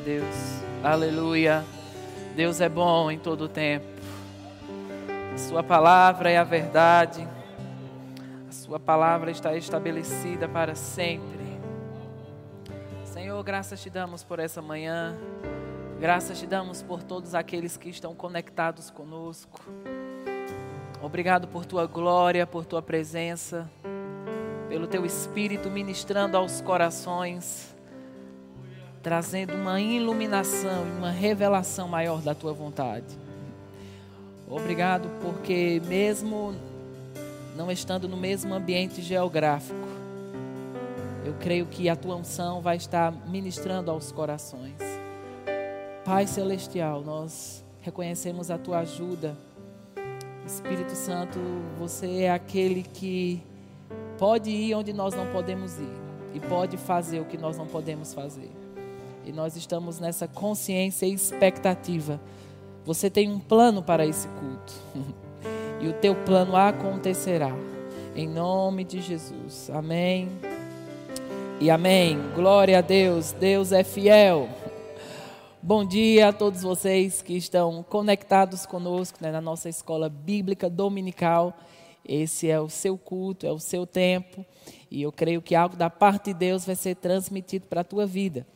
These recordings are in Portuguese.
A Deus. Aleluia. Deus é bom em todo o tempo. A sua palavra é a verdade. A sua palavra está estabelecida para sempre. Senhor, graças te damos por essa manhã. Graças te damos por todos aqueles que estão conectados conosco. Obrigado por tua glória, por tua presença, pelo teu espírito ministrando aos corações trazendo uma iluminação e uma revelação maior da tua vontade. Obrigado porque mesmo não estando no mesmo ambiente geográfico, eu creio que a tua unção vai estar ministrando aos corações. Pai celestial, nós reconhecemos a tua ajuda. Espírito Santo, você é aquele que pode ir onde nós não podemos ir e pode fazer o que nós não podemos fazer. E nós estamos nessa consciência e expectativa. Você tem um plano para esse culto. e o teu plano acontecerá. Em nome de Jesus. Amém. E amém. Glória a Deus. Deus é fiel. Bom dia a todos vocês que estão conectados conosco né, na nossa escola bíblica dominical. Esse é o seu culto, é o seu tempo. E eu creio que algo da parte de Deus vai ser transmitido para a tua vida.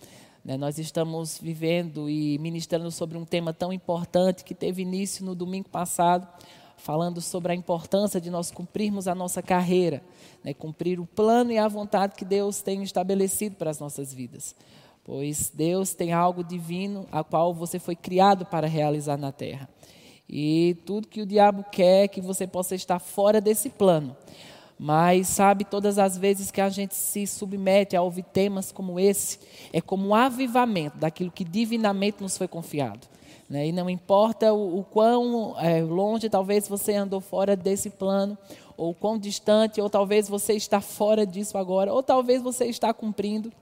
Né, nós estamos vivendo e ministrando sobre um tema tão importante que teve início no domingo passado, falando sobre a importância de nós cumprirmos a nossa carreira, né, cumprir o plano e a vontade que Deus tem estabelecido para as nossas vidas. Pois Deus tem algo divino a qual você foi criado para realizar na terra. E tudo que o diabo quer é que você possa estar fora desse plano. Mas sabe, todas as vezes que a gente se submete a ouvir temas como esse, é como um avivamento daquilo que divinamente nos foi confiado. Né? E não importa o, o quão é, longe talvez você andou fora desse plano, ou quão distante, ou talvez você está fora disso agora, ou talvez você está cumprindo.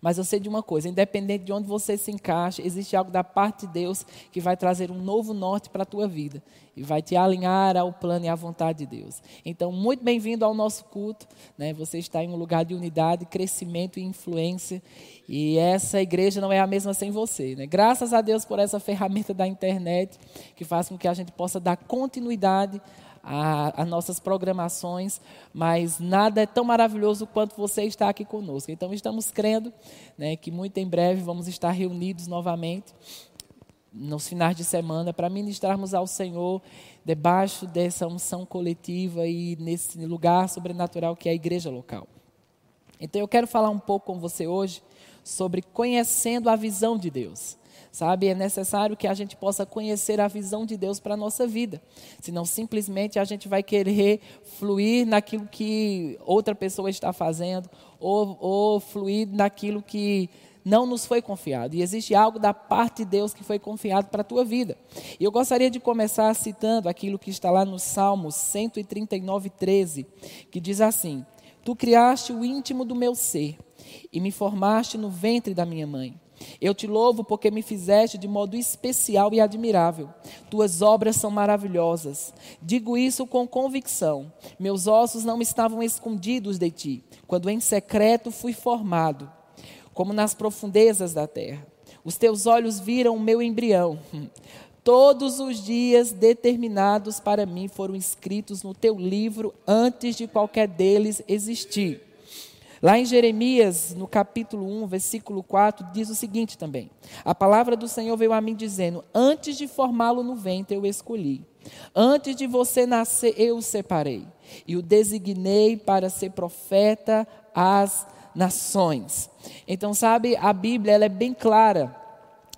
Mas eu sei de uma coisa: independente de onde você se encaixa, existe algo da parte de Deus que vai trazer um novo norte para a tua vida e vai te alinhar ao plano e à vontade de Deus. Então, muito bem-vindo ao nosso culto. Né? Você está em um lugar de unidade, crescimento e influência. E essa igreja não é a mesma sem você. Né? Graças a Deus por essa ferramenta da internet que faz com que a gente possa dar continuidade a, a, nossas programações, mas nada é tão maravilhoso quanto você está aqui conosco. Então, estamos crendo né, que muito em breve vamos estar reunidos novamente nos finais de semana para ministrarmos ao Senhor debaixo dessa unção coletiva e nesse lugar sobrenatural que é a igreja local. Então, eu quero falar um pouco com você hoje sobre conhecendo a visão de Deus. Sabe, é necessário que a gente possa conhecer a visão de Deus para a nossa vida. Senão, simplesmente a gente vai querer fluir naquilo que outra pessoa está fazendo, ou, ou fluir naquilo que não nos foi confiado. E existe algo da parte de Deus que foi confiado para a tua vida. E eu gostaria de começar citando aquilo que está lá no Salmo 139, 13, que diz assim: Tu criaste o íntimo do meu ser e me formaste no ventre da minha mãe. Eu te louvo porque me fizeste de modo especial e admirável. Tuas obras são maravilhosas. Digo isso com convicção. Meus ossos não estavam escondidos de ti, quando em secreto fui formado, como nas profundezas da terra. Os teus olhos viram o meu embrião. Todos os dias determinados para mim foram escritos no teu livro antes de qualquer deles existir. Lá em Jeremias, no capítulo 1, versículo 4, diz o seguinte também: A palavra do Senhor veio a mim dizendo: Antes de formá-lo no ventre eu escolhi, antes de você nascer eu o separei. E o designei para ser profeta às nações. Então, sabe, a Bíblia ela é bem clara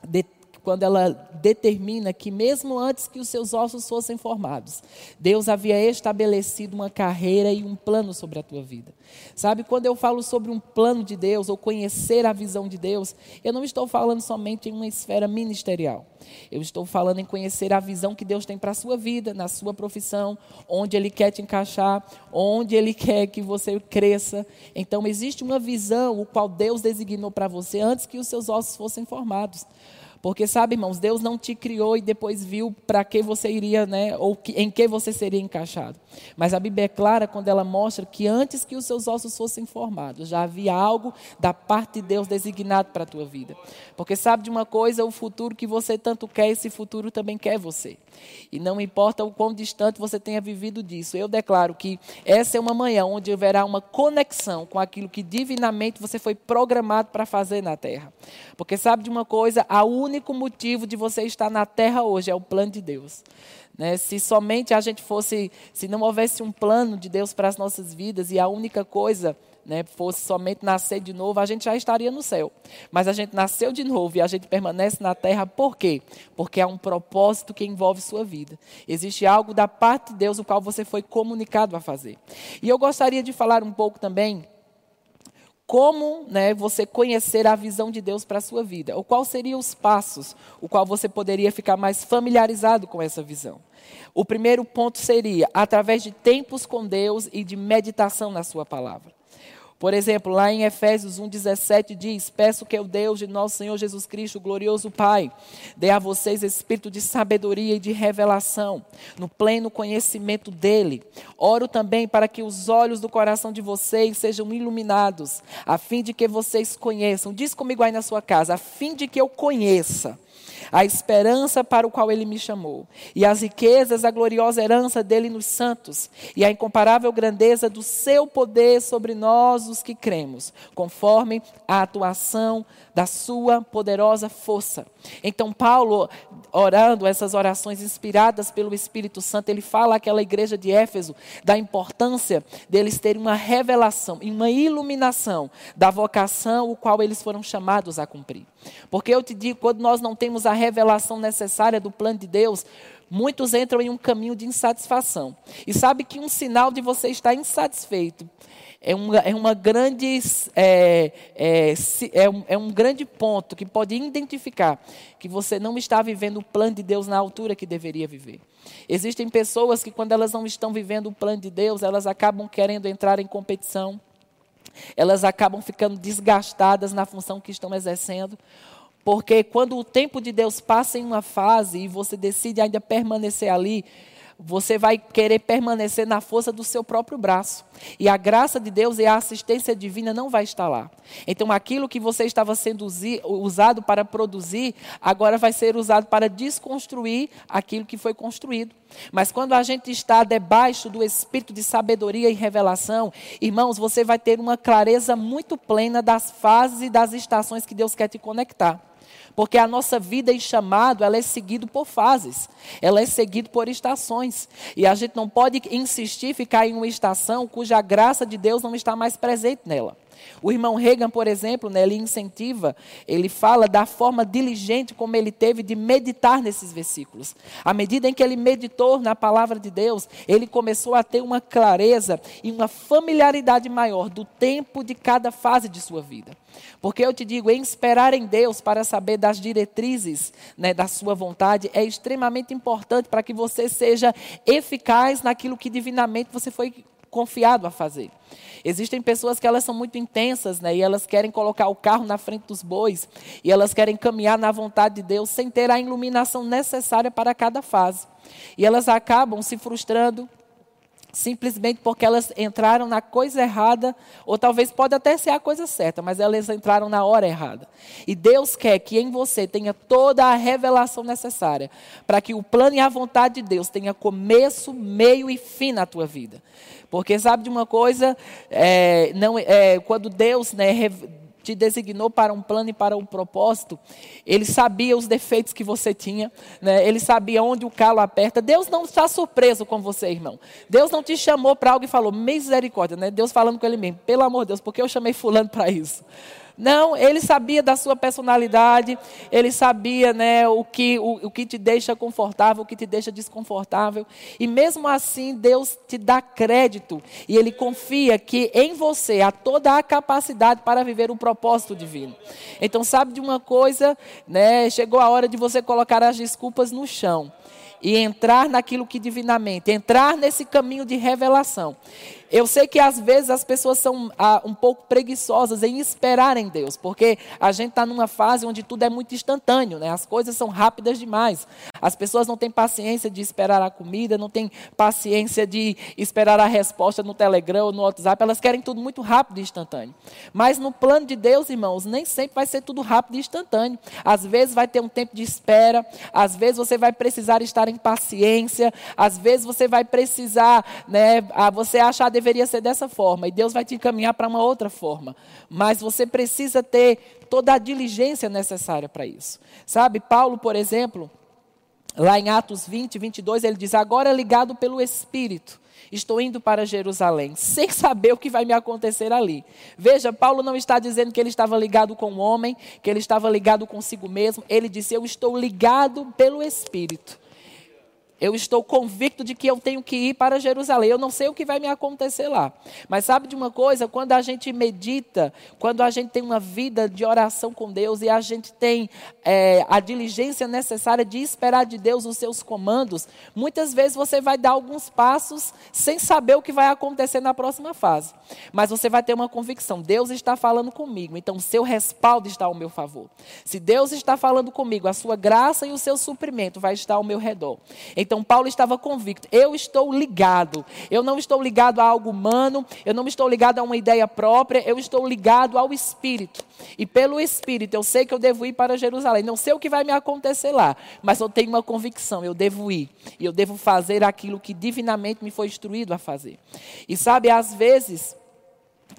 de quando ela determina que, mesmo antes que os seus ossos fossem formados, Deus havia estabelecido uma carreira e um plano sobre a tua vida. Sabe, quando eu falo sobre um plano de Deus, ou conhecer a visão de Deus, eu não estou falando somente em uma esfera ministerial. Eu estou falando em conhecer a visão que Deus tem para a sua vida, na sua profissão, onde Ele quer te encaixar, onde Ele quer que você cresça. Então, existe uma visão, o qual Deus designou para você antes que os seus ossos fossem formados. Porque sabe, irmãos, Deus não te criou e depois viu para que você iria, né, ou que, em que você seria encaixado. Mas a Bíblia é clara quando ela mostra que antes que os seus ossos fossem formados, já havia algo da parte de Deus designado para a tua vida. Porque sabe de uma coisa, o futuro que você tanto quer, esse futuro também quer você. E não importa o quão distante você tenha vivido disso. Eu declaro que essa é uma manhã onde haverá uma conexão com aquilo que divinamente você foi programado para fazer na terra. Porque sabe de uma coisa, o único motivo de você estar na terra hoje é o plano de Deus. Né? Se somente a gente fosse, se não houvesse um plano de Deus para as nossas vidas e a única coisa né, fosse somente nascer de novo, a gente já estaria no céu. Mas a gente nasceu de novo e a gente permanece na terra, por quê? Porque há um propósito que envolve sua vida. Existe algo da parte de Deus o qual você foi comunicado a fazer. E eu gostaria de falar um pouco também como né, você conhecer a visão de Deus para a sua vida, ou quais seriam os passos, o qual você poderia ficar mais familiarizado com essa visão. O primeiro ponto seria através de tempos com Deus e de meditação na sua palavra. Por exemplo, lá em Efésios 1,17 diz: Peço que o Deus de nosso Senhor Jesus Cristo, glorioso Pai, dê a vocês espírito de sabedoria e de revelação, no pleno conhecimento dEle. Oro também para que os olhos do coração de vocês sejam iluminados, a fim de que vocês conheçam. Diz comigo aí na sua casa: a fim de que eu conheça a esperança para o qual ele me chamou, e as riquezas, a gloriosa herança dele nos santos, e a incomparável grandeza do seu poder sobre nós, os que cremos, conforme a atuação da sua poderosa força. Então, Paulo, orando essas orações inspiradas pelo Espírito Santo, ele fala àquela igreja de Éfeso da importância deles terem uma revelação e uma iluminação da vocação o qual eles foram chamados a cumprir. Porque eu te digo, quando nós não temos a revelação necessária do plano de Deus, muitos entram em um caminho de insatisfação. E sabe que um sinal de você estar insatisfeito é uma, é uma grande, é, é, é, um, é um grande ponto que pode identificar que você não está vivendo o plano de Deus na altura que deveria viver. Existem pessoas que, quando elas não estão vivendo o plano de Deus, elas acabam querendo entrar em competição, elas acabam ficando desgastadas na função que estão exercendo, porque quando o tempo de Deus passa em uma fase e você decide ainda permanecer ali, você vai querer permanecer na força do seu próprio braço. E a graça de Deus e a assistência divina não vai estar lá. Então, aquilo que você estava sendo usado para produzir, agora vai ser usado para desconstruir aquilo que foi construído. Mas quando a gente está debaixo do espírito de sabedoria e revelação, irmãos, você vai ter uma clareza muito plena das fases e das estações que Deus quer te conectar. Porque a nossa vida e chamado, ela é seguido por fases. Ela é seguido por estações. E a gente não pode insistir ficar em uma estação cuja graça de Deus não está mais presente nela. O irmão Reagan, por exemplo, né, ele incentiva, ele fala da forma diligente como ele teve de meditar nesses versículos. À medida em que ele meditou na palavra de Deus, ele começou a ter uma clareza e uma familiaridade maior do tempo de cada fase de sua vida. Porque eu te digo, em esperar em Deus para saber das diretrizes né, da sua vontade é extremamente importante para que você seja eficaz naquilo que divinamente você foi confiado a fazer. Existem pessoas que elas são muito intensas, né? E elas querem colocar o carro na frente dos bois, e elas querem caminhar na vontade de Deus sem ter a iluminação necessária para cada fase. E elas acabam se frustrando simplesmente porque elas entraram na coisa errada, ou talvez pode até ser a coisa certa, mas elas entraram na hora errada. E Deus quer que em você tenha toda a revelação necessária para que o plano e a vontade de Deus tenha começo, meio e fim na tua vida. Porque sabe de uma coisa, é, não, é, quando Deus né, te designou para um plano e para um propósito, ele sabia os defeitos que você tinha, né? ele sabia onde o calo aperta. Deus não está surpreso com você, irmão. Deus não te chamou para algo e falou, misericórdia, né? Deus falando com ele mesmo, pelo amor de Deus, porque eu chamei fulano para isso. Não, ele sabia da sua personalidade, ele sabia né, o, que, o, o que te deixa confortável, o que te deixa desconfortável. E mesmo assim, Deus te dá crédito e ele confia que em você há toda a capacidade para viver o propósito divino. Então, sabe de uma coisa? Né, chegou a hora de você colocar as desculpas no chão e entrar naquilo que divinamente, entrar nesse caminho de revelação. Eu sei que às vezes as pessoas são ah, um pouco preguiçosas em esperar em Deus, porque a gente está numa fase onde tudo é muito instantâneo, né? as coisas são rápidas demais. As pessoas não têm paciência de esperar a comida, não têm paciência de esperar a resposta no Telegram ou no WhatsApp, elas querem tudo muito rápido e instantâneo. Mas no plano de Deus, irmãos, nem sempre vai ser tudo rápido e instantâneo. Às vezes vai ter um tempo de espera, às vezes você vai precisar estar em paciência, às vezes você vai precisar, né, você achar deveria ser dessa forma, e Deus vai te encaminhar para uma outra forma. Mas você precisa ter toda a diligência necessária para isso. Sabe, Paulo, por exemplo, lá em Atos 20, 22, ele diz: Agora ligado pelo Espírito. Estou indo para Jerusalém, sem saber o que vai me acontecer ali. Veja, Paulo não está dizendo que ele estava ligado com o homem, que ele estava ligado consigo mesmo. Ele disse: Eu estou ligado pelo Espírito. Eu estou convicto de que eu tenho que ir para Jerusalém. Eu não sei o que vai me acontecer lá. Mas sabe de uma coisa? Quando a gente medita, quando a gente tem uma vida de oração com Deus e a gente tem é, a diligência necessária de esperar de Deus os seus comandos, muitas vezes você vai dar alguns passos sem saber o que vai acontecer na próxima fase. Mas você vai ter uma convicção: Deus está falando comigo, então o seu respaldo está ao meu favor. Se Deus está falando comigo, a sua graça e o seu suprimento vai estar ao meu redor. Então, então Paulo estava convicto: eu estou ligado. Eu não estou ligado a algo humano, eu não estou ligado a uma ideia própria, eu estou ligado ao Espírito. E pelo Espírito eu sei que eu devo ir para Jerusalém. Não sei o que vai me acontecer lá, mas eu tenho uma convicção: eu devo ir. E eu devo fazer aquilo que divinamente me foi instruído a fazer. E sabe, às vezes.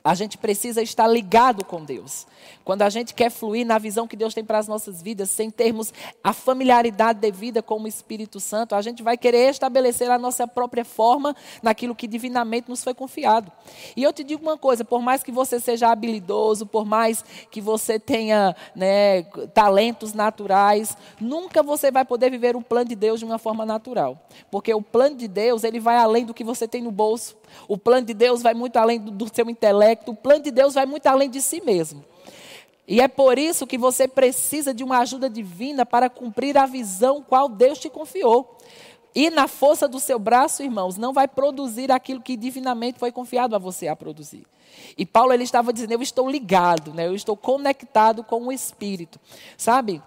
A gente precisa estar ligado com Deus. Quando a gente quer fluir na visão que Deus tem para as nossas vidas, sem termos a familiaridade devida com o Espírito Santo, a gente vai querer estabelecer a nossa própria forma naquilo que divinamente nos foi confiado. E eu te digo uma coisa: por mais que você seja habilidoso, por mais que você tenha né, talentos naturais, nunca você vai poder viver o plano de Deus de uma forma natural. Porque o plano de Deus, ele vai além do que você tem no bolso. O plano de Deus vai muito além do, do seu intelecto. O plano de Deus vai muito além de si mesmo. E é por isso que você precisa de uma ajuda divina para cumprir a visão qual Deus te confiou. E na força do seu braço, irmãos, não vai produzir aquilo que divinamente foi confiado a você a produzir. E Paulo ele estava dizendo: Eu estou ligado, né? eu estou conectado com o Espírito. Sabe?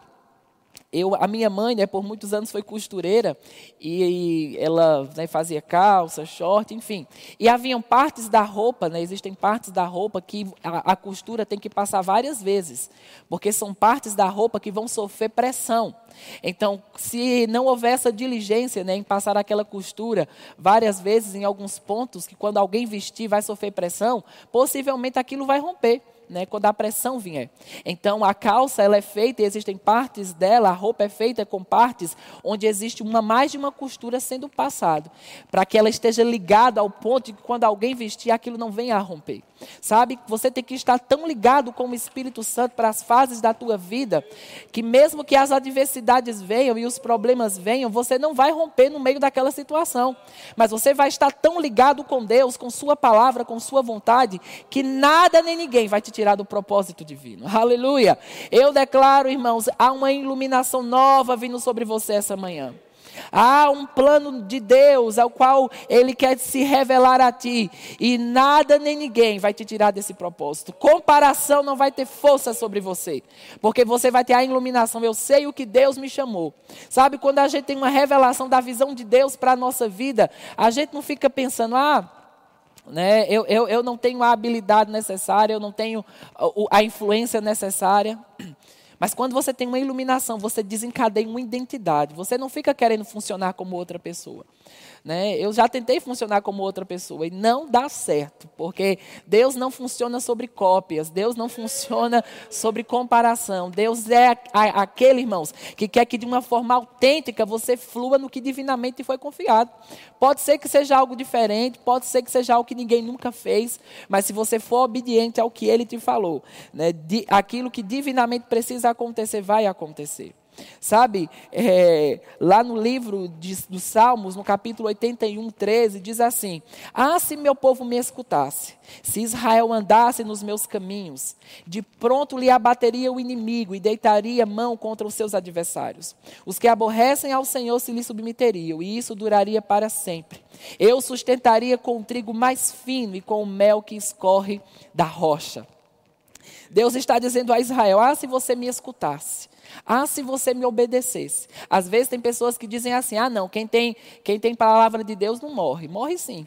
Eu, a minha mãe, né, por muitos anos foi costureira e, e ela né, fazia calça, short, enfim. E haviam partes da roupa, né, existem partes da roupa que a, a costura tem que passar várias vezes, porque são partes da roupa que vão sofrer pressão. Então, se não houver essa diligência né, em passar aquela costura várias vezes em alguns pontos, que quando alguém vestir vai sofrer pressão, possivelmente aquilo vai romper né, quando a pressão vier. Então a calça ela é feita, e existem partes dela, a roupa é feita com partes onde existe uma mais de uma costura sendo passado, para que ela esteja ligada ao ponto de que quando alguém vestir aquilo não venha a romper. Sabe? Você tem que estar tão ligado com o Espírito Santo para as fases da tua vida, que mesmo que as adversidades venham e os problemas venham, você não vai romper no meio daquela situação. Mas você vai estar tão ligado com Deus, com sua palavra, com sua vontade, que nada nem ninguém vai te tirar do propósito divino. Aleluia. Eu declaro, irmãos, há uma iluminação nova vindo sobre você essa manhã. Há um plano de Deus ao qual Ele quer se revelar a ti. E nada nem ninguém vai te tirar desse propósito. Comparação não vai ter força sobre você. Porque você vai ter a iluminação. Eu sei o que Deus me chamou. Sabe, quando a gente tem uma revelação da visão de Deus para a nossa vida, a gente não fica pensando, ah. Né, eu, eu, eu não tenho a habilidade necessária, eu não tenho a, a influência necessária. Mas quando você tem uma iluminação, você desencadeia uma identidade. Você não fica querendo funcionar como outra pessoa. Né? Eu já tentei funcionar como outra pessoa e não dá certo, porque Deus não funciona sobre cópias, Deus não funciona sobre comparação. Deus é aquele, irmãos, que quer que de uma forma autêntica você flua no que divinamente foi confiado. Pode ser que seja algo diferente, pode ser que seja algo que ninguém nunca fez, mas se você for obediente ao que ele te falou, né, de, aquilo que divinamente precisa acontecer, vai acontecer. Sabe, é, lá no livro de, dos Salmos, no capítulo 81, 13, diz assim: Ah, se meu povo me escutasse, se Israel andasse nos meus caminhos, de pronto lhe abateria o inimigo e deitaria mão contra os seus adversários. Os que aborrecem ao Senhor se lhe submeteriam, e isso duraria para sempre. Eu sustentaria com o trigo mais fino e com o mel que escorre da rocha. Deus está dizendo a Israel: Ah, se você me escutasse. Ah, se você me obedecesse. Às vezes tem pessoas que dizem assim: ah, não, quem tem, quem tem palavra de Deus não morre. Morre sim.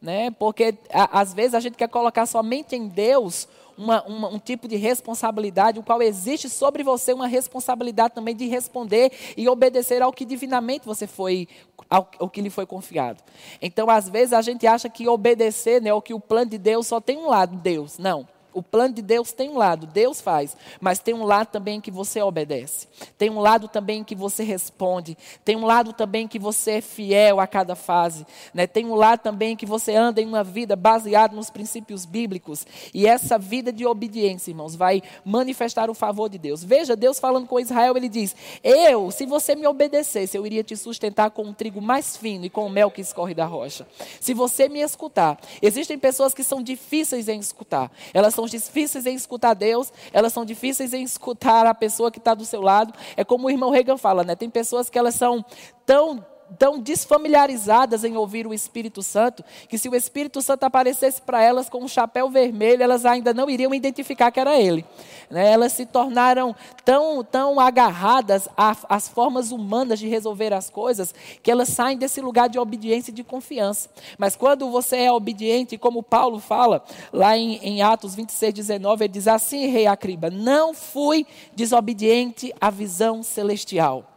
Né? Porque a, às vezes a gente quer colocar somente em Deus uma, uma, um tipo de responsabilidade, o qual existe sobre você uma responsabilidade também de responder e obedecer ao que divinamente você foi, ao, ao que lhe foi confiado. Então, às vezes a gente acha que obedecer, né, ou que o plano de Deus só tem um lado, Deus. Não. O plano de Deus tem um lado, Deus faz, mas tem um lado também que você obedece. Tem um lado também que você responde. Tem um lado também que você é fiel a cada fase. Né? Tem um lado também que você anda em uma vida baseada nos princípios bíblicos. E essa vida de obediência, irmãos, vai manifestar o favor de Deus. Veja, Deus falando com Israel, ele diz: Eu, se você me obedecesse, eu iria te sustentar com um trigo mais fino e com o mel que escorre da rocha. Se você me escutar, existem pessoas que são difíceis em escutar. Elas são difíceis em escutar Deus, elas são difíceis em escutar a pessoa que está do seu lado. É como o irmão Reagan fala, né? Tem pessoas que elas são tão tão desfamiliarizadas em ouvir o Espírito Santo, que se o Espírito Santo aparecesse para elas com um chapéu vermelho, elas ainda não iriam identificar que era ele. Né? Elas se tornaram tão, tão agarradas às formas humanas de resolver as coisas, que elas saem desse lugar de obediência e de confiança. Mas quando você é obediente, como Paulo fala, lá em, em Atos 26, 19, ele diz assim, rei Acriba, não fui desobediente à visão celestial.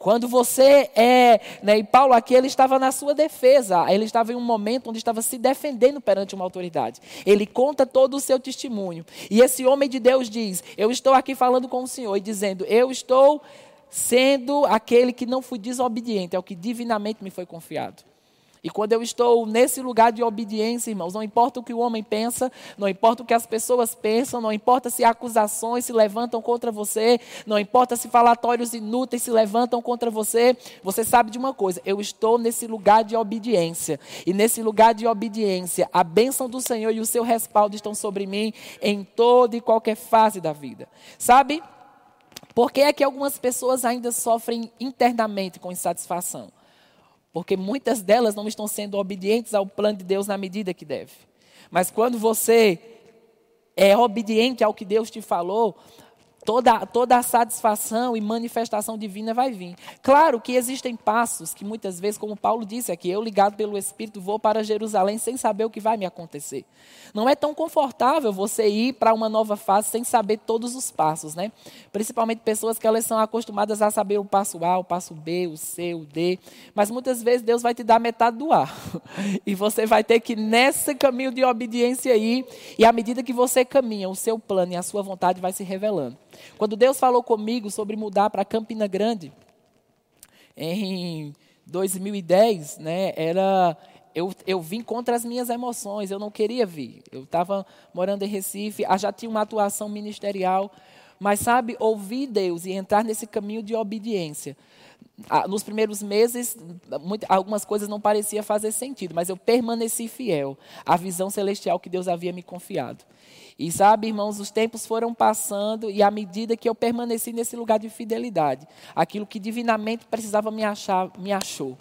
Quando você é, né, e Paulo aqui ele estava na sua defesa, ele estava em um momento onde estava se defendendo perante uma autoridade. Ele conta todo o seu testemunho. E esse homem de Deus diz: Eu estou aqui falando com o Senhor e dizendo, Eu estou sendo aquele que não fui desobediente ao que divinamente me foi confiado. E quando eu estou nesse lugar de obediência, irmãos, não importa o que o homem pensa, não importa o que as pessoas pensam, não importa se acusações se levantam contra você, não importa se falatórios inúteis se levantam contra você, você sabe de uma coisa, eu estou nesse lugar de obediência. E nesse lugar de obediência, a bênção do Senhor e o seu respaldo estão sobre mim em toda e qualquer fase da vida. Sabe? Por que é que algumas pessoas ainda sofrem internamente com insatisfação? Porque muitas delas não estão sendo obedientes ao plano de Deus na medida que deve. Mas quando você é obediente ao que Deus te falou, toda, toda a satisfação e manifestação divina vai vir. Claro que existem passos que muitas vezes, como Paulo disse aqui, eu ligado pelo Espírito vou para Jerusalém sem saber o que vai me acontecer. Não é tão confortável você ir para uma nova fase sem saber todos os passos, né? Principalmente pessoas que elas são acostumadas a saber o passo A, o passo B, o C, o D, mas muitas vezes Deus vai te dar metade do A. E você vai ter que nesse caminho de obediência aí, e à medida que você caminha, o seu plano e a sua vontade vai se revelando. Quando Deus falou comigo sobre mudar para Campina Grande, em 2010, né, era eu, eu vim contra as minhas emoções, eu não queria vir. Eu estava morando em Recife, já tinha uma atuação ministerial, mas sabe, ouvir Deus e entrar nesse caminho de obediência. Nos primeiros meses, algumas coisas não pareciam fazer sentido, mas eu permaneci fiel à visão celestial que Deus havia me confiado. E sabe, irmãos, os tempos foram passando e à medida que eu permaneci nesse lugar de fidelidade, aquilo que divinamente precisava me achar, me achou.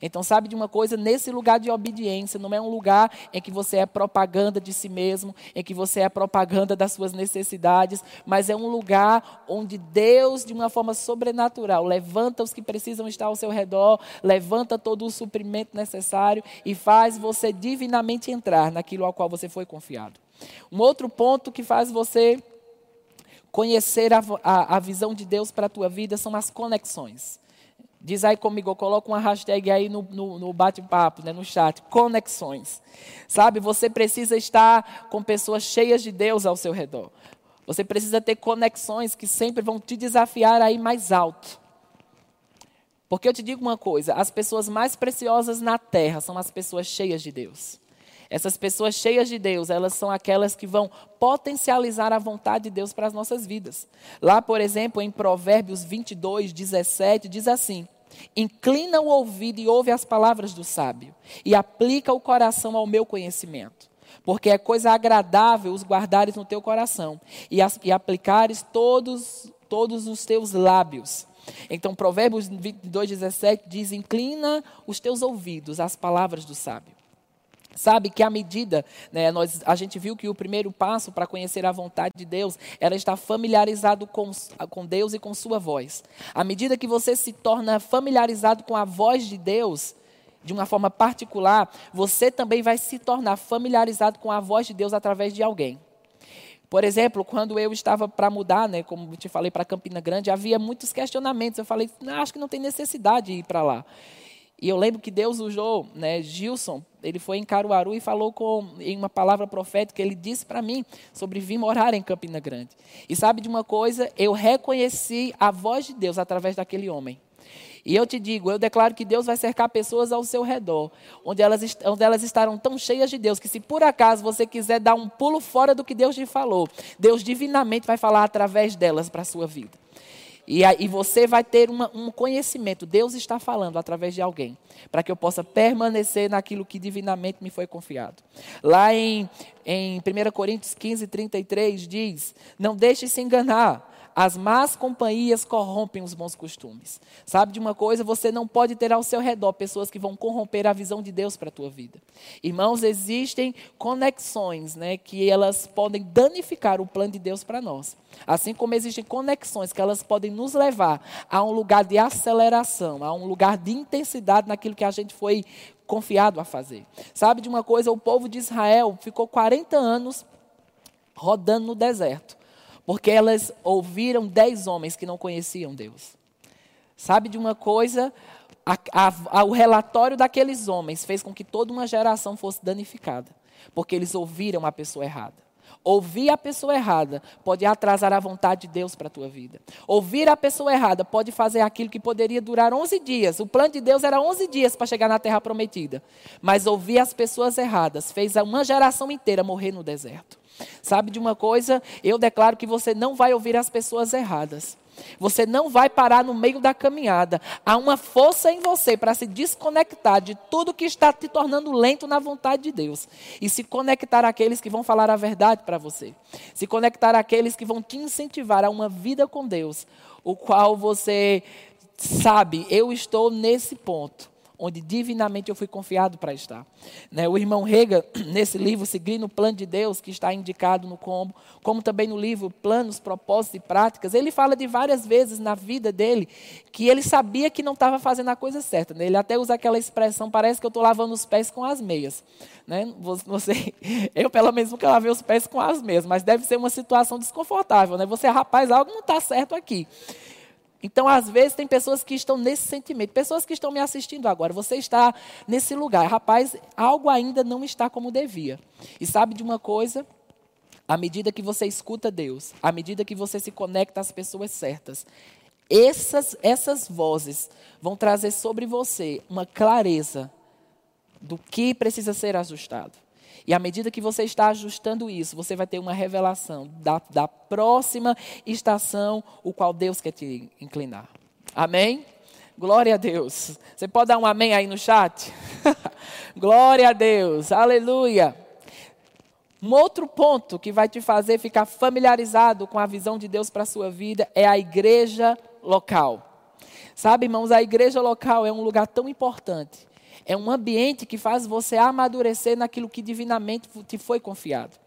Então, sabe de uma coisa? Nesse lugar de obediência, não é um lugar em que você é propaganda de si mesmo, em que você é propaganda das suas necessidades, mas é um lugar onde Deus, de uma forma sobrenatural, levanta os que precisam estar ao seu redor, levanta todo o suprimento necessário e faz você divinamente entrar naquilo ao qual você foi confiado. Um outro ponto que faz você conhecer a, a, a visão de Deus para a tua vida são as conexões. Diz aí comigo, coloca uma hashtag aí no, no, no bate-papo, né, no chat, conexões. Sabe, você precisa estar com pessoas cheias de Deus ao seu redor. Você precisa ter conexões que sempre vão te desafiar a ir mais alto. Porque eu te digo uma coisa: as pessoas mais preciosas na terra são as pessoas cheias de Deus. Essas pessoas cheias de Deus, elas são aquelas que vão potencializar a vontade de Deus para as nossas vidas. Lá, por exemplo, em Provérbios 22, 17, diz assim: Inclina o ouvido e ouve as palavras do sábio, e aplica o coração ao meu conhecimento. Porque é coisa agradável os guardares no teu coração e, as, e aplicares todos, todos os teus lábios. Então, Provérbios 22, 17 diz: Inclina os teus ouvidos às palavras do sábio. Sabe que à medida, né, nós, a gente viu que o primeiro passo para conhecer a vontade de Deus era estar familiarizado com, com Deus e com Sua voz. À medida que você se torna familiarizado com a voz de Deus, de uma forma particular, você também vai se tornar familiarizado com a voz de Deus através de alguém. Por exemplo, quando eu estava para mudar, né, como te falei, para Campina Grande, havia muitos questionamentos. Eu falei, acho que não tem necessidade de ir para lá. E eu lembro que Deus usou, né, Gilson, ele foi em Caruaru e falou com, em uma palavra profética, ele disse para mim sobre vir morar em Campina Grande. E sabe de uma coisa? Eu reconheci a voz de Deus através daquele homem. E eu te digo, eu declaro que Deus vai cercar pessoas ao seu redor, onde elas, onde elas estarão tão cheias de Deus, que se por acaso você quiser dar um pulo fora do que Deus te falou, Deus divinamente vai falar através delas para a sua vida. E, aí você vai ter uma, um conhecimento. Deus está falando através de alguém. Para que eu possa permanecer naquilo que divinamente me foi confiado. Lá em, em 1 Coríntios 15, 33 diz: Não deixe se enganar. As más companhias corrompem os bons costumes. Sabe de uma coisa? Você não pode ter ao seu redor pessoas que vão corromper a visão de Deus para a tua vida. Irmãos, existem conexões né, que elas podem danificar o plano de Deus para nós. Assim como existem conexões que elas podem nos levar a um lugar de aceleração, a um lugar de intensidade naquilo que a gente foi confiado a fazer. Sabe de uma coisa? O povo de Israel ficou 40 anos rodando no deserto porque elas ouviram dez homens que não conheciam Deus. Sabe de uma coisa? A, a, a, o relatório daqueles homens fez com que toda uma geração fosse danificada, porque eles ouviram a pessoa errada. Ouvir a pessoa errada pode atrasar a vontade de Deus para a tua vida. Ouvir a pessoa errada pode fazer aquilo que poderia durar 11 dias. O plano de Deus era 11 dias para chegar na terra prometida. Mas ouvir as pessoas erradas fez uma geração inteira morrer no deserto. Sabe de uma coisa? Eu declaro que você não vai ouvir as pessoas erradas. Você não vai parar no meio da caminhada. Há uma força em você para se desconectar de tudo que está te tornando lento na vontade de Deus. E se conectar àqueles que vão falar a verdade para você. Se conectar àqueles que vão te incentivar a uma vida com Deus. O qual você sabe, eu estou nesse ponto onde divinamente eu fui confiado para estar. Né? O irmão Rega, nesse livro, Seguindo o Plano de Deus, que está indicado no combo, como também no livro Planos, Propósitos e Práticas, ele fala de várias vezes na vida dele que ele sabia que não estava fazendo a coisa certa. Né? Ele até usa aquela expressão, parece que eu estou lavando os pés com as meias. Né? Você, eu, pelo menos, nunca lavei os pés com as meias, mas deve ser uma situação desconfortável. Né? Você, rapaz, algo não está certo aqui. Então, às vezes, tem pessoas que estão nesse sentimento, pessoas que estão me assistindo agora. Você está nesse lugar, rapaz, algo ainda não está como devia. E sabe de uma coisa? À medida que você escuta Deus, à medida que você se conecta às pessoas certas, essas, essas vozes vão trazer sobre você uma clareza do que precisa ser ajustado. E à medida que você está ajustando isso, você vai ter uma revelação da, da próxima estação, o qual Deus quer te inclinar. Amém? Glória a Deus. Você pode dar um amém aí no chat? Glória a Deus. Aleluia. Um outro ponto que vai te fazer ficar familiarizado com a visão de Deus para a sua vida é a igreja local. Sabe, irmãos, a igreja local é um lugar tão importante é um ambiente que faz você amadurecer naquilo que divinamente te foi confiado.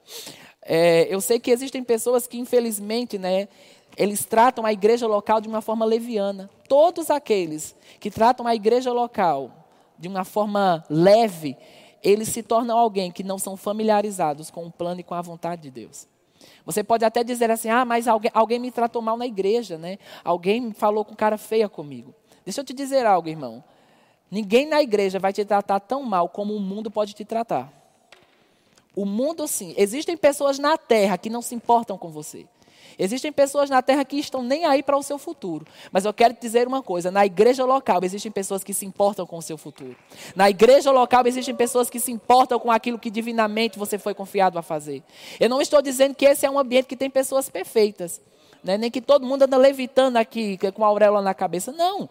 É, eu sei que existem pessoas que, infelizmente, né, eles tratam a igreja local de uma forma leviana. Todos aqueles que tratam a igreja local de uma forma leve, eles se tornam alguém que não são familiarizados com o plano e com a vontade de Deus. Você pode até dizer assim: ah, mas alguém, alguém me tratou mal na igreja, né? Alguém falou com cara feia comigo. Deixa eu te dizer algo, irmão. Ninguém na igreja vai te tratar tão mal como o mundo pode te tratar. O mundo, sim. Existem pessoas na terra que não se importam com você. Existem pessoas na terra que estão nem aí para o seu futuro. Mas eu quero te dizer uma coisa: na igreja local existem pessoas que se importam com o seu futuro. Na igreja local existem pessoas que se importam com aquilo que divinamente você foi confiado a fazer. Eu não estou dizendo que esse é um ambiente que tem pessoas perfeitas. Né? Nem que todo mundo anda levitando aqui com a auréola na cabeça. Não.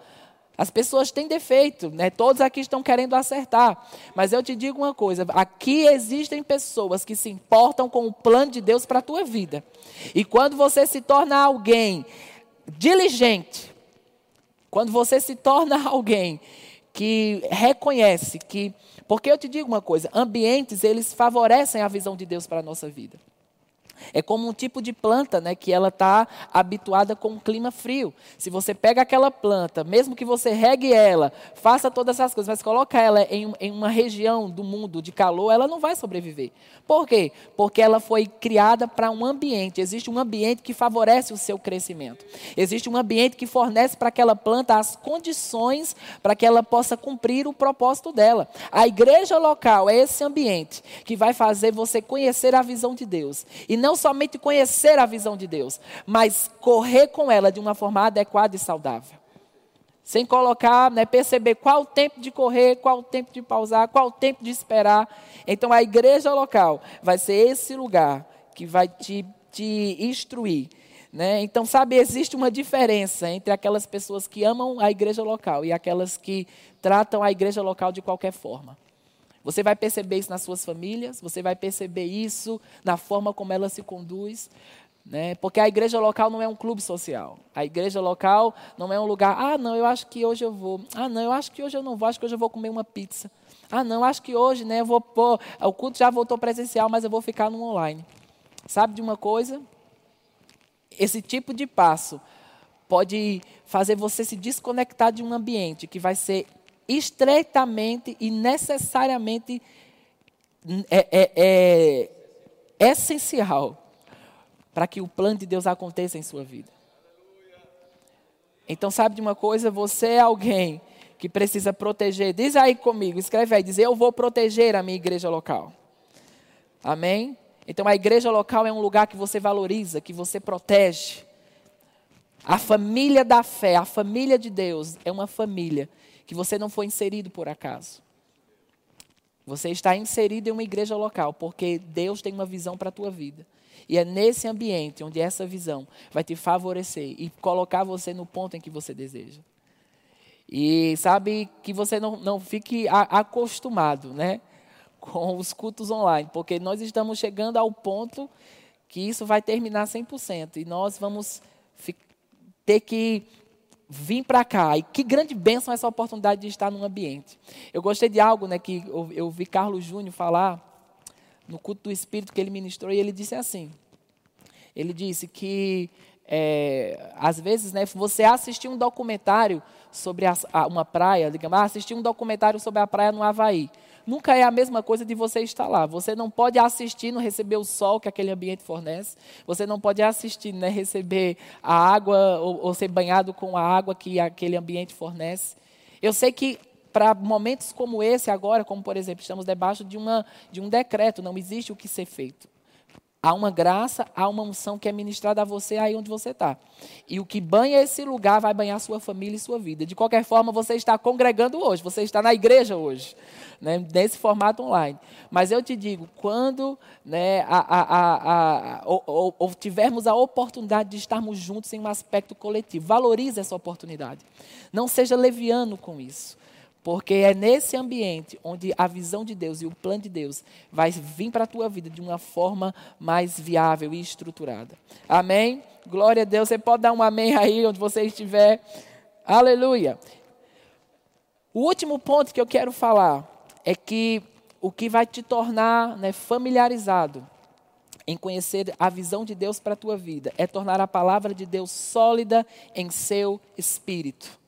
As pessoas têm defeito, né? Todos aqui estão querendo acertar. Mas eu te digo uma coisa: aqui existem pessoas que se importam com o plano de Deus para a tua vida. E quando você se torna alguém diligente, quando você se torna alguém que reconhece que. Porque eu te digo uma coisa: ambientes, eles favorecem a visão de Deus para a nossa vida. É como um tipo de planta, né, que ela está habituada com um clima frio. Se você pega aquela planta, mesmo que você regue ela, faça todas essas coisas, mas coloca ela em, em uma região do mundo de calor, ela não vai sobreviver. Por quê? Porque ela foi criada para um ambiente. Existe um ambiente que favorece o seu crescimento. Existe um ambiente que fornece para aquela planta as condições para que ela possa cumprir o propósito dela. A igreja local é esse ambiente que vai fazer você conhecer a visão de Deus e não somente conhecer a visão de Deus, mas correr com ela de uma forma adequada e saudável. Sem colocar, né, perceber qual o tempo de correr, qual o tempo de pausar, qual o tempo de esperar. Então a igreja local vai ser esse lugar que vai te, te instruir. Né? Então, sabe, existe uma diferença entre aquelas pessoas que amam a igreja local e aquelas que tratam a igreja local de qualquer forma. Você vai perceber isso nas suas famílias, você vai perceber isso na forma como ela se conduz. Né? Porque a igreja local não é um clube social. A igreja local não é um lugar, ah, não, eu acho que hoje eu vou. Ah, não, eu acho que hoje eu não vou, acho que hoje eu vou comer uma pizza. Ah, não, acho que hoje, né, eu vou pôr, o culto já voltou presencial, mas eu vou ficar no online. Sabe de uma coisa? Esse tipo de passo pode fazer você se desconectar de um ambiente que vai ser estreitamente e necessariamente é, é, é essencial para que o plano de Deus aconteça em sua vida. Então, sabe de uma coisa? Você é alguém que precisa proteger. Diz aí comigo, escreve aí, diz: Eu vou proteger a minha igreja local. Amém? Então, a igreja local é um lugar que você valoriza, que você protege. A família da fé, a família de Deus, é uma família que você não foi inserido por acaso. Você está inserido em uma igreja local, porque Deus tem uma visão para a tua vida. E é nesse ambiente onde essa visão vai te favorecer e colocar você no ponto em que você deseja. E sabe que você não, não fique a, acostumado né, com os cultos online, porque nós estamos chegando ao ponto que isso vai terminar 100%. E nós vamos ter que vim para cá. E que grande bênção essa oportunidade de estar num ambiente. Eu gostei de algo né, que eu, eu vi Carlos Júnior falar no culto do Espírito que ele ministrou, e ele disse assim: ele disse que é, às vezes né, você assistir um documentário sobre a, a, uma praia, digamos, ah, assistir um documentário sobre a praia no Havaí nunca é a mesma coisa de você estar lá. Você não pode assistir, não receber o sol que aquele ambiente fornece. Você não pode assistir, né, receber a água ou, ou ser banhado com a água que aquele ambiente fornece. Eu sei que para momentos como esse agora, como por exemplo, estamos debaixo de, uma, de um decreto, não existe o que ser feito. Há uma graça, há uma unção que é ministrada a você aí onde você está. E o que banha esse lugar vai banhar sua família e sua vida. De qualquer forma, você está congregando hoje, você está na igreja hoje, né, nesse formato online. Mas eu te digo, quando né, a, a, a, ou, ou tivermos a oportunidade de estarmos juntos em um aspecto coletivo, valorize essa oportunidade. Não seja leviano com isso. Porque é nesse ambiente onde a visão de Deus e o plano de Deus vai vir para a tua vida de uma forma mais viável e estruturada. Amém? Glória a Deus. Você pode dar um amém aí onde você estiver. Aleluia. O último ponto que eu quero falar é que o que vai te tornar né, familiarizado em conhecer a visão de Deus para a tua vida é tornar a palavra de Deus sólida em seu espírito.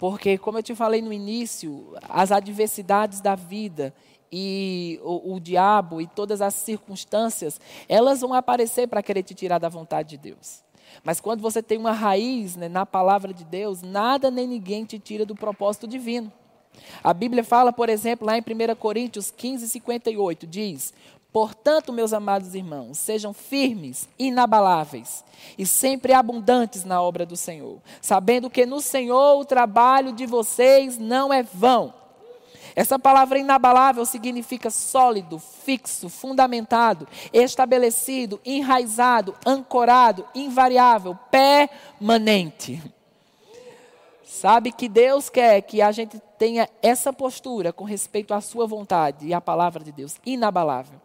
Porque, como eu te falei no início, as adversidades da vida e o, o diabo e todas as circunstâncias, elas vão aparecer para querer te tirar da vontade de Deus. Mas quando você tem uma raiz né, na palavra de Deus, nada nem ninguém te tira do propósito divino. A Bíblia fala, por exemplo, lá em 1 Coríntios 15, 58, diz: Portanto, meus amados irmãos, sejam firmes, inabaláveis e sempre abundantes na obra do Senhor, sabendo que no Senhor o trabalho de vocês não é vão. Essa palavra inabalável significa sólido, fixo, fundamentado, estabelecido, enraizado, ancorado, invariável, permanente. Sabe que Deus quer que a gente tenha essa postura com respeito à sua vontade e à palavra de Deus, inabalável.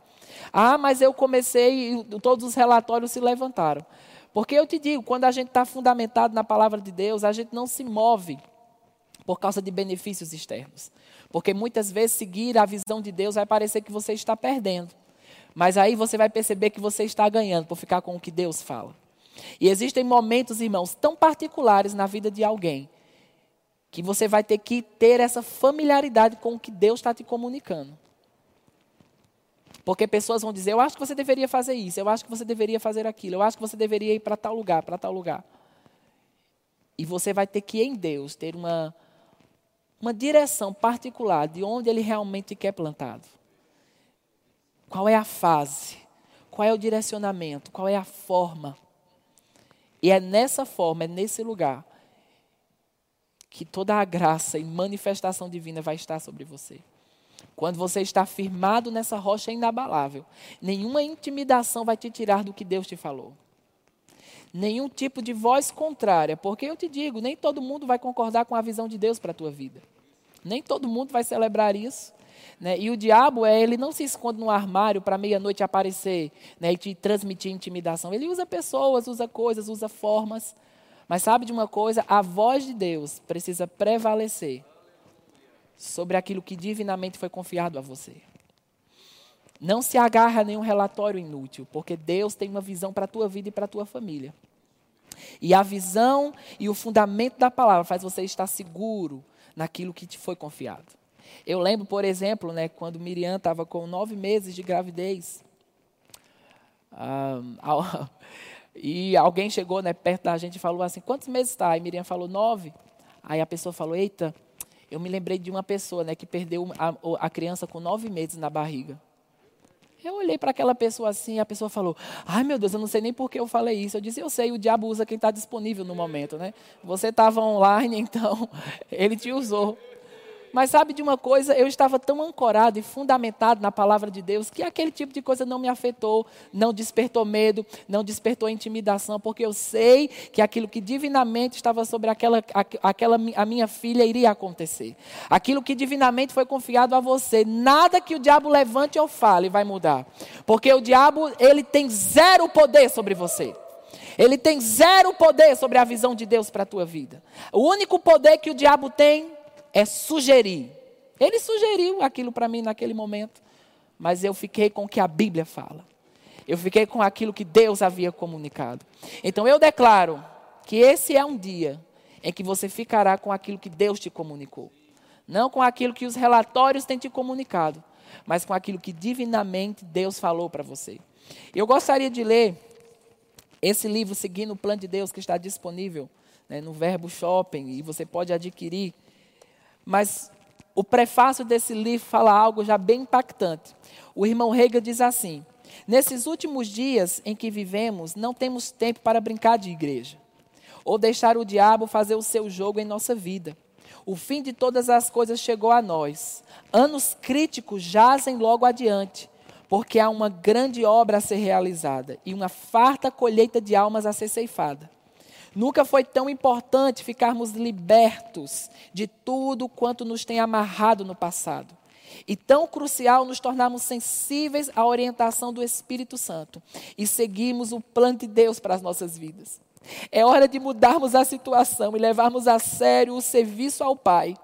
Ah, mas eu comecei e todos os relatórios se levantaram. Porque eu te digo, quando a gente está fundamentado na palavra de Deus, a gente não se move por causa de benefícios externos. Porque muitas vezes seguir a visão de Deus vai parecer que você está perdendo. Mas aí você vai perceber que você está ganhando por ficar com o que Deus fala. E existem momentos, irmãos, tão particulares na vida de alguém que você vai ter que ter essa familiaridade com o que Deus está te comunicando. Porque pessoas vão dizer: Eu acho que você deveria fazer isso, eu acho que você deveria fazer aquilo, eu acho que você deveria ir para tal lugar, para tal lugar. E você vai ter que, em Deus, ter uma, uma direção particular de onde Ele realmente quer plantado. Qual é a fase? Qual é o direcionamento? Qual é a forma? E é nessa forma, é nesse lugar que toda a graça e manifestação divina vai estar sobre você. Quando você está firmado nessa rocha inabalável, nenhuma intimidação vai te tirar do que Deus te falou. Nenhum tipo de voz contrária, porque eu te digo, nem todo mundo vai concordar com a visão de Deus para a tua vida. Nem todo mundo vai celebrar isso. Né? E o diabo, é, ele não se esconde no armário para meia-noite aparecer né, e te transmitir intimidação. Ele usa pessoas, usa coisas, usa formas. Mas sabe de uma coisa? A voz de Deus precisa prevalecer sobre aquilo que divinamente foi confiado a você. Não se agarra a nenhum relatório inútil, porque Deus tem uma visão para a tua vida e para a tua família. E a visão e o fundamento da palavra faz você estar seguro naquilo que te foi confiado. Eu lembro, por exemplo, né, quando Miriam estava com nove meses de gravidez. E alguém chegou né, perto da gente e falou assim: quantos meses está? E Miriam falou: nove. Aí a pessoa falou: eita, eu me lembrei de uma pessoa né, que perdeu a, a criança com nove meses na barriga. Eu olhei para aquela pessoa assim, a pessoa falou: Ai meu Deus, eu não sei nem por que eu falei isso. Eu disse: Eu sei, o diabo usa quem está disponível no momento, né? Você estava online, então ele te usou. Mas sabe de uma coisa? Eu estava tão ancorado e fundamentado na palavra de Deus que aquele tipo de coisa não me afetou, não despertou medo, não despertou intimidação, porque eu sei que aquilo que divinamente estava sobre aquela, aquela a minha filha iria acontecer. Aquilo que divinamente foi confiado a você, nada que o diabo levante ou fale vai mudar. Porque o diabo, ele tem zero poder sobre você. Ele tem zero poder sobre a visão de Deus para a tua vida. O único poder que o diabo tem é sugerir. Ele sugeriu aquilo para mim naquele momento, mas eu fiquei com o que a Bíblia fala. Eu fiquei com aquilo que Deus havia comunicado. Então eu declaro que esse é um dia em que você ficará com aquilo que Deus te comunicou. Não com aquilo que os relatórios têm te comunicado, mas com aquilo que divinamente Deus falou para você. Eu gostaria de ler esse livro, Seguindo o Plano de Deus, que está disponível né, no Verbo Shopping, e você pode adquirir mas o prefácio desse livro fala algo já bem impactante. O irmão Rega diz assim: Nesses últimos dias em que vivemos, não temos tempo para brincar de igreja ou deixar o diabo fazer o seu jogo em nossa vida. O fim de todas as coisas chegou a nós. Anos críticos jazem logo adiante, porque há uma grande obra a ser realizada e uma farta colheita de almas a ser ceifada. Nunca foi tão importante ficarmos libertos de tudo quanto nos tem amarrado no passado. E tão crucial nos tornarmos sensíveis à orientação do Espírito Santo e seguirmos o plano de Deus para as nossas vidas. É hora de mudarmos a situação e levarmos a sério o serviço ao Pai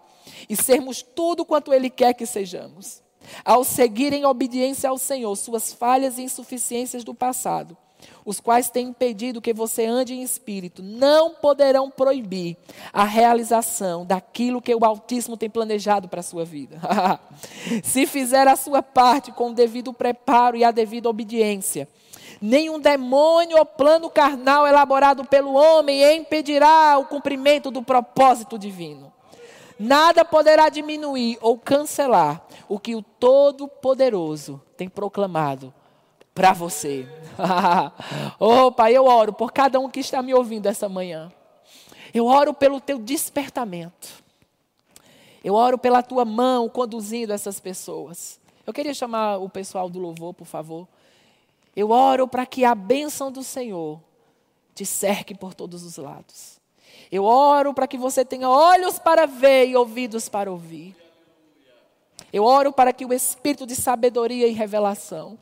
e sermos tudo quanto Ele quer que sejamos. Ao seguir em obediência ao Senhor suas falhas e insuficiências do passado, os quais têm impedido que você ande em espírito, não poderão proibir a realização daquilo que o Altíssimo tem planejado para a sua vida. Se fizer a sua parte com o devido preparo e a devida obediência, nenhum demônio ou plano carnal elaborado pelo homem impedirá o cumprimento do propósito divino. Nada poderá diminuir ou cancelar o que o Todo-Poderoso tem proclamado para você. oh, Pai, eu oro por cada um que está me ouvindo essa manhã. Eu oro pelo teu despertamento. Eu oro pela tua mão conduzindo essas pessoas. Eu queria chamar o pessoal do louvor, por favor. Eu oro para que a bênção do Senhor te cerque por todos os lados. Eu oro para que você tenha olhos para ver e ouvidos para ouvir. Eu oro para que o espírito de sabedoria e revelação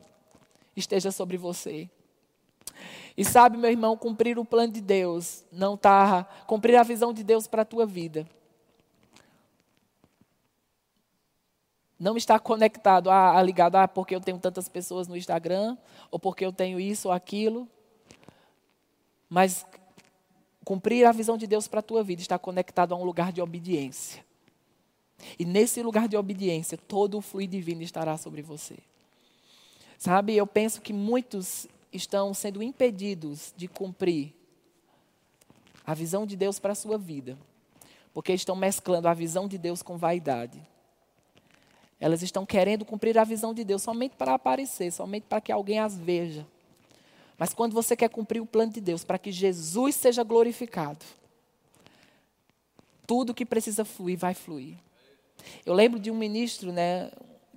esteja sobre você. E sabe, meu irmão, cumprir o plano de Deus não está. Cumprir a visão de Deus para a tua vida. Não está conectado a, a ligado a porque eu tenho tantas pessoas no Instagram, ou porque eu tenho isso ou aquilo. Mas cumprir a visão de Deus para a tua vida está conectado a um lugar de obediência. E nesse lugar de obediência, todo o fluido divino estará sobre você. Sabe, eu penso que muitos estão sendo impedidos de cumprir a visão de Deus para a sua vida, porque estão mesclando a visão de Deus com vaidade. Elas estão querendo cumprir a visão de Deus somente para aparecer, somente para que alguém as veja. Mas quando você quer cumprir o plano de Deus para que Jesus seja glorificado, tudo que precisa fluir vai fluir. Eu lembro de um ministro, né,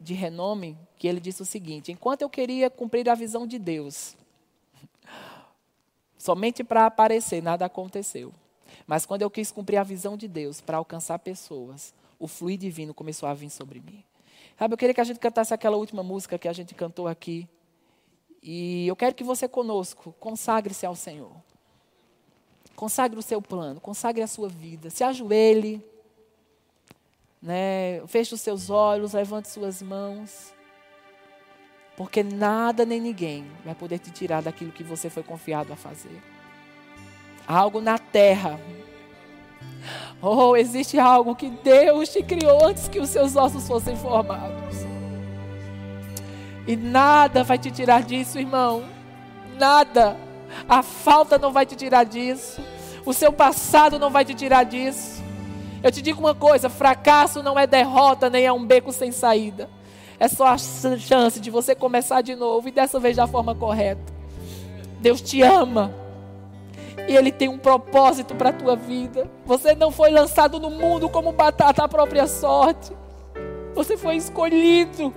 de renome, que ele disse o seguinte: enquanto eu queria cumprir a visão de Deus, somente para aparecer, nada aconteceu. Mas quando eu quis cumprir a visão de Deus para alcançar pessoas, o fluir divino começou a vir sobre mim. Sabe, eu queria que a gente cantasse aquela última música que a gente cantou aqui. E eu quero que você conosco consagre-se ao Senhor. Consagre o seu plano, consagre a sua vida. Se ajoelhe, né? feche os seus olhos, levante suas mãos. Porque nada nem ninguém vai poder te tirar daquilo que você foi confiado a fazer. Algo na terra. Oh, existe algo que Deus te criou antes que os seus ossos fossem formados. E nada vai te tirar disso, irmão. Nada. A falta não vai te tirar disso. O seu passado não vai te tirar disso. Eu te digo uma coisa: fracasso não é derrota, nem é um beco sem saída. É só a chance de você começar de novo e dessa vez da forma correta. Deus te ama. E Ele tem um propósito para a tua vida. Você não foi lançado no mundo como batata à própria sorte. Você foi escolhido.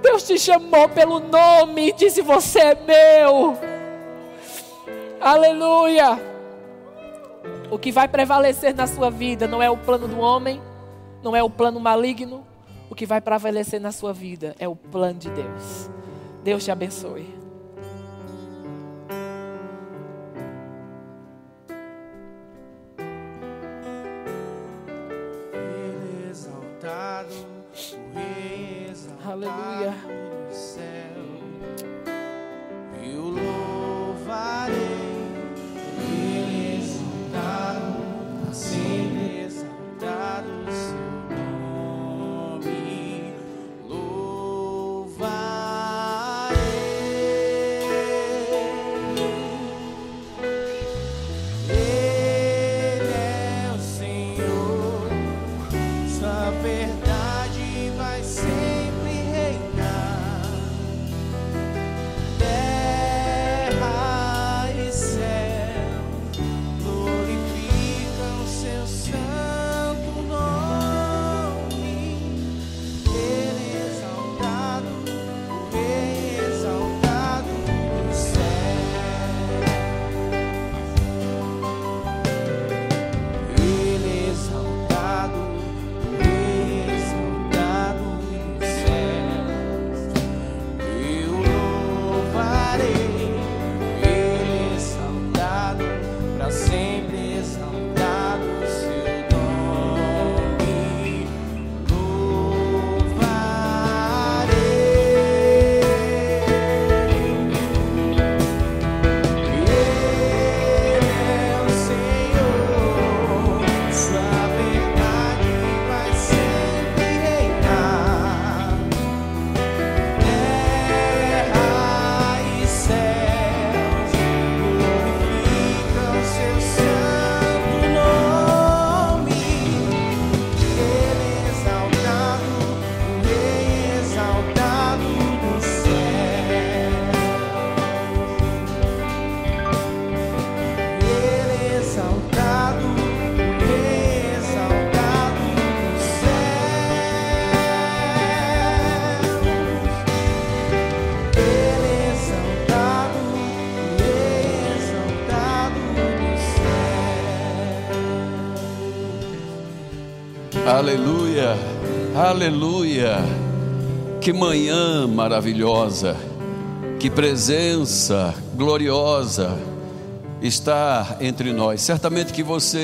Deus te chamou pelo nome e disse: Você é meu. Aleluia. O que vai prevalecer na sua vida não é o plano do homem, não é o plano maligno. O que vai prevalecer na sua vida é o plano de Deus. Deus te abençoe. Aleluia. Aleluia, aleluia. Que manhã maravilhosa, que presença gloriosa está entre nós. Certamente que você